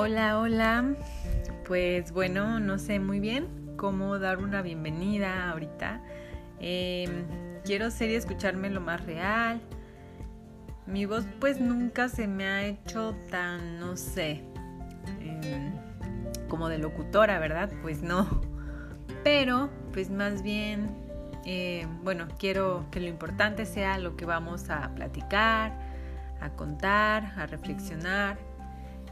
Hola, hola. Pues bueno, no sé muy bien cómo dar una bienvenida ahorita. Em, quiero ser y escucharme lo más real. Mi voz pues nunca se me ha hecho tan, no sé, em, como de locutora, ¿verdad? Pues no. Pero pues más bien, eh, bueno, quiero que lo importante sea lo que vamos a platicar, a contar, a reflexionar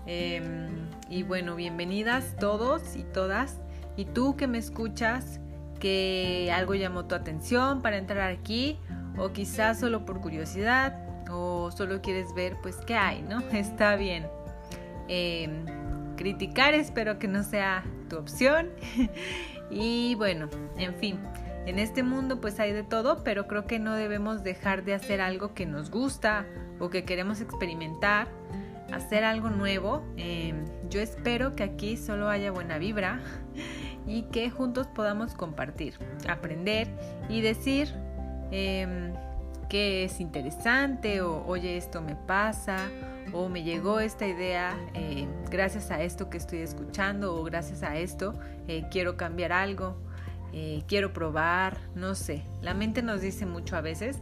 Em, y bueno, bienvenidas todos y todas. Y tú que me escuchas, que algo llamó tu atención para entrar aquí, o quizás solo por curiosidad, o solo quieres ver pues qué hay, ¿no? Está bien. Em, criticar espero que no sea tu opción. y bueno, en fin. En este mundo pues hay de todo, pero creo que no debemos dejar de hacer algo que nos gusta o que queremos experimentar hacer algo nuevo. Em, yo espero que aquí solo haya buena vibra y que juntos podamos compartir, aprender y decir eh, que es interesante o oye esto me pasa o me llegó esta idea eh, gracias a esto que estoy escuchando o gracias a esto eh, quiero cambiar algo, eh, quiero probar, no sé. La mente nos dice mucho a veces,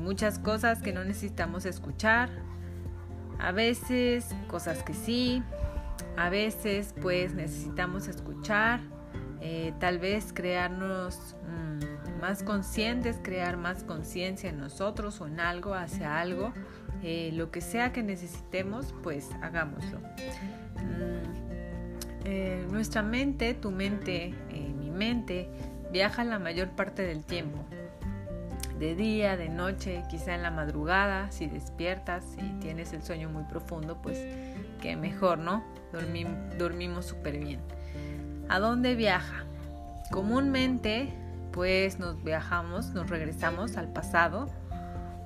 muchas cosas que no necesitamos escuchar, a veces cosas que sí, a veces pues necesitamos escuchar, eh, tal vez crearnos mm, más conscientes, crear más conciencia en nosotros o en algo, hacia algo, eh, lo que sea que necesitemos, pues hagámoslo. Mm, eh, nuestra mente, tu mente, mi mente, viaja la mayor parte del tiempo de día, de noche, quizá en la madrugada, si despiertas, si tienes el sueño muy profundo, pues que mejor, ¿no? dormimos súper bien. ¿A dónde viaja? Comúnmente, pues nos viajamos, nos regresamos al pasado,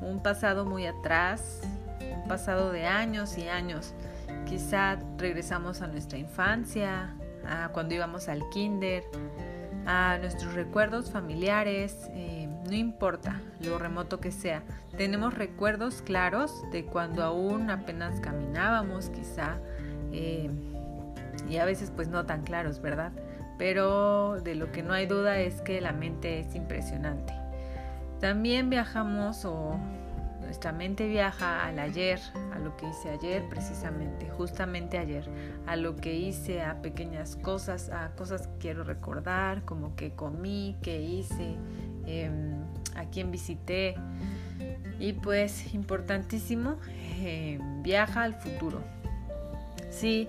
un pasado muy atrás, un pasado de años y años. Quizá regresamos a nuestra infancia, a cuando íbamos al kinder, a nuestros recuerdos familiares. Eh, no importa lo remoto que sea, tenemos recuerdos claros de cuando aún apenas caminábamos quizá, eh, y a veces pues no tan claros, ¿verdad? Pero de lo que no hay duda es que la mente es impresionante. También viajamos o nuestra mente viaja al ayer, a lo que hice ayer precisamente, justamente ayer, a lo que hice, a pequeñas cosas, a cosas que quiero recordar, como que comí, que hice, Em, a quien visité. Y pues importantísimo, em, viaja al futuro. Sí,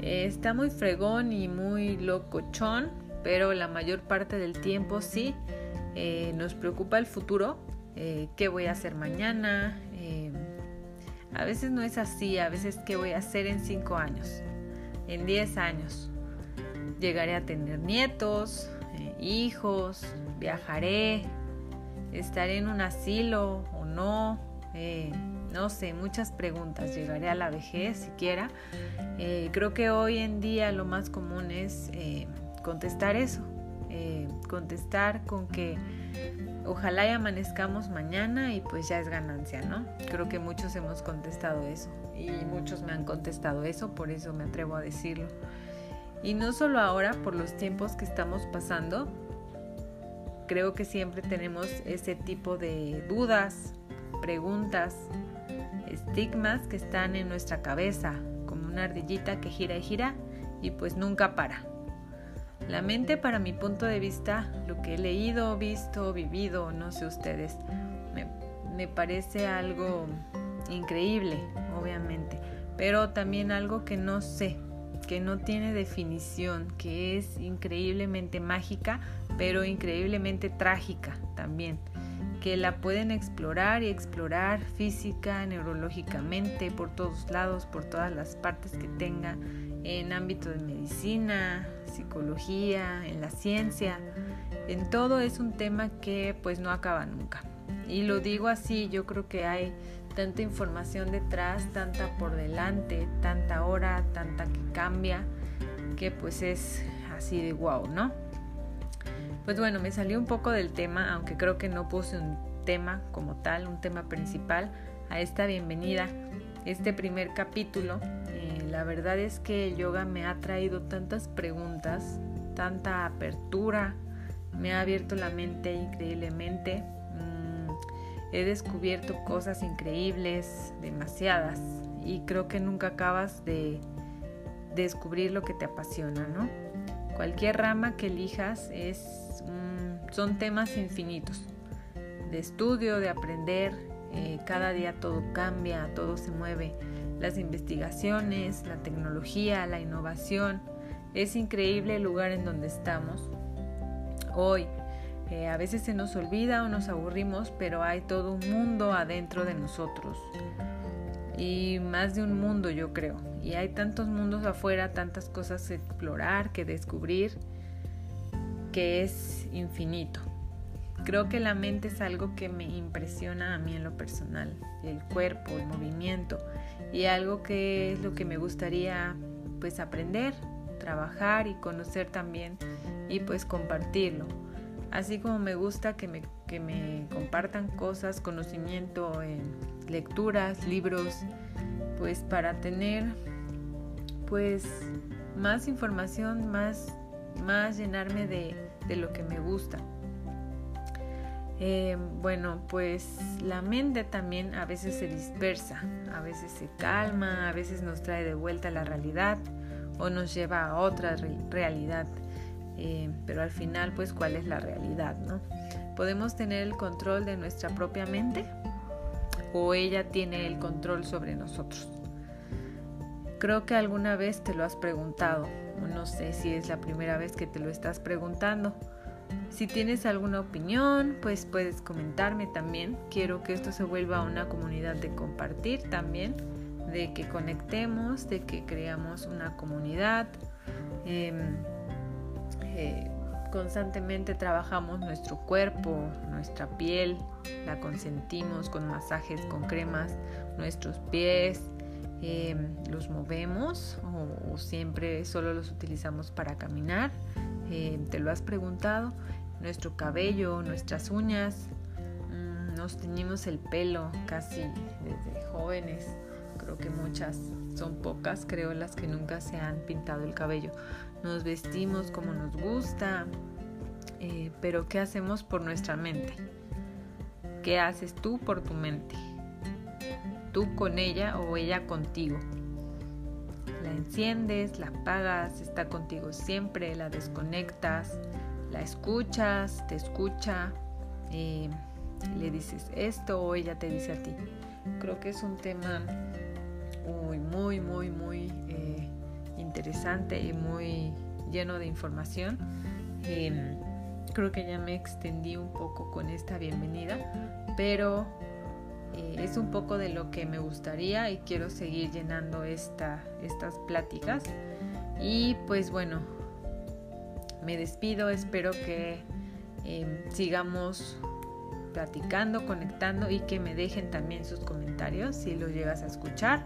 está muy fregón y muy locochón, pero la mayor parte del tiempo sí eh, nos preocupa el futuro. Eh, ¿Qué voy a hacer mañana? Em, a veces no es así, a veces qué voy a hacer en 5 años, en 10 años. Llegaré a tener nietos, eh, hijos, viajaré, estaré en un asilo o no, eh, no sé, muchas preguntas, llegaré a la vejez siquiera. Eh, creo que hoy en día lo más común es eh, contestar eso, contestar con que ojalá y amanezcamos mañana y pues ya es ganancia, ¿no? Creo que muchos hemos contestado eso y muchos me han contestado eso, por eso me atrevo a decirlo. Y no solo ahora, por los tiempos que estamos pasando, creo que siempre tenemos ese tipo de dudas, preguntas, estigmas que están en nuestra cabeza, como una ardillita que gira y gira y pues nunca para. La mente, para mi punto de vista, lo que he leído, visto, vivido, no sé ustedes, me, me parece algo increíble, obviamente, pero también algo que no sé, que no tiene definición, que es increíblemente mágica, pero increíblemente trágica también, que la pueden explorar y explorar física, neurológicamente, por todos lados, por todas las partes que tenga, en ámbito de medicina, psicología, en la ciencia, en todo es un tema que pues no acaba nunca. Y lo digo así, yo creo que hay tanta información detrás, tanta por delante, tanta hora, tanta que cambia, que pues es así de wow, ¿no? Pues bueno, me salió un poco del tema, aunque creo que no puse un tema como tal, un tema principal a esta bienvenida, este primer capítulo. Eh, la verdad es que el yoga me ha traído tantas preguntas, tanta apertura, me ha abierto la mente increíblemente. He descubierto cosas increíbles, demasiadas, y creo que nunca acabas de descubrir lo que te apasiona, ¿no? Cualquier rama que elijas es, son temas infinitos de estudio, de aprender. Eh, cada día todo cambia, todo se mueve. Las investigaciones, la tecnología, la innovación. Es increíble el lugar en donde estamos hoy. Eh, a veces se nos olvida o nos aburrimos, pero hay todo un mundo adentro de nosotros. Y más de un mundo, yo creo. Y hay tantos mundos afuera, tantas cosas que explorar, que descubrir, que es infinito. Creo que la mente es algo que me impresiona a mí en lo personal, el cuerpo, el movimiento y algo que es lo que me gustaría pues aprender, trabajar y conocer también y pues compartirlo. Así como me gusta que me, que me compartan cosas, conocimiento en lecturas, libros, pues para tener pues más información, más, más llenarme de, de lo que me gusta. Eh, bueno, pues la mente también a veces se dispersa, a veces se calma, a veces nos trae de vuelta la realidad o nos lleva a otra realidad. Eh, pero al final, pues, ¿cuál es la realidad? ¿no? ¿Podemos tener el control de nuestra propia mente o ella tiene el control sobre nosotros? Creo que alguna vez te lo has preguntado, no sé si es la primera vez que te lo estás preguntando. Si tienes alguna opinión, pues puedes comentarme también. Quiero que esto se vuelva una comunidad de compartir también, de que conectemos, de que creamos una comunidad. Em, eh, constantemente trabajamos nuestro cuerpo, nuestra piel, la consentimos con masajes, con cremas, nuestros pies, em, los movemos o, siempre solo los utilizamos para caminar. Em, ¿Te lo has preguntado? nuestro cabello, nuestras uñas, mm, nos teñimos el pelo casi desde jóvenes. Creo que muchas, son pocas, creo las que nunca se han pintado el cabello. Nos vestimos como nos gusta, eh, pero ¿qué hacemos por nuestra mente? ¿Qué haces tú por tu mente? ¿Tú con ella o ella contigo? La enciendes, la apagas, está contigo siempre, la desconectas, la escuchas, te escucha, eh, le dices esto o ella te dice a ti. Creo que es un tema muy, muy, muy, muy eh, interesante y muy lleno de información. Em, creo que ya me extendí un poco con esta bienvenida, pero eh, es un poco de lo que me gustaría y quiero seguir llenando esta, estas pláticas. Y pues bueno, me despido, espero que em, sigamos platicando, conectando y que me dejen también sus comentarios si lo llegas a escuchar.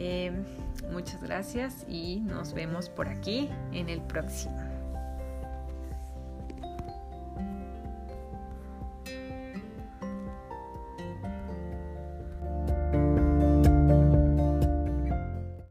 Em, muchas gracias y nos vemos por aquí en el próximo.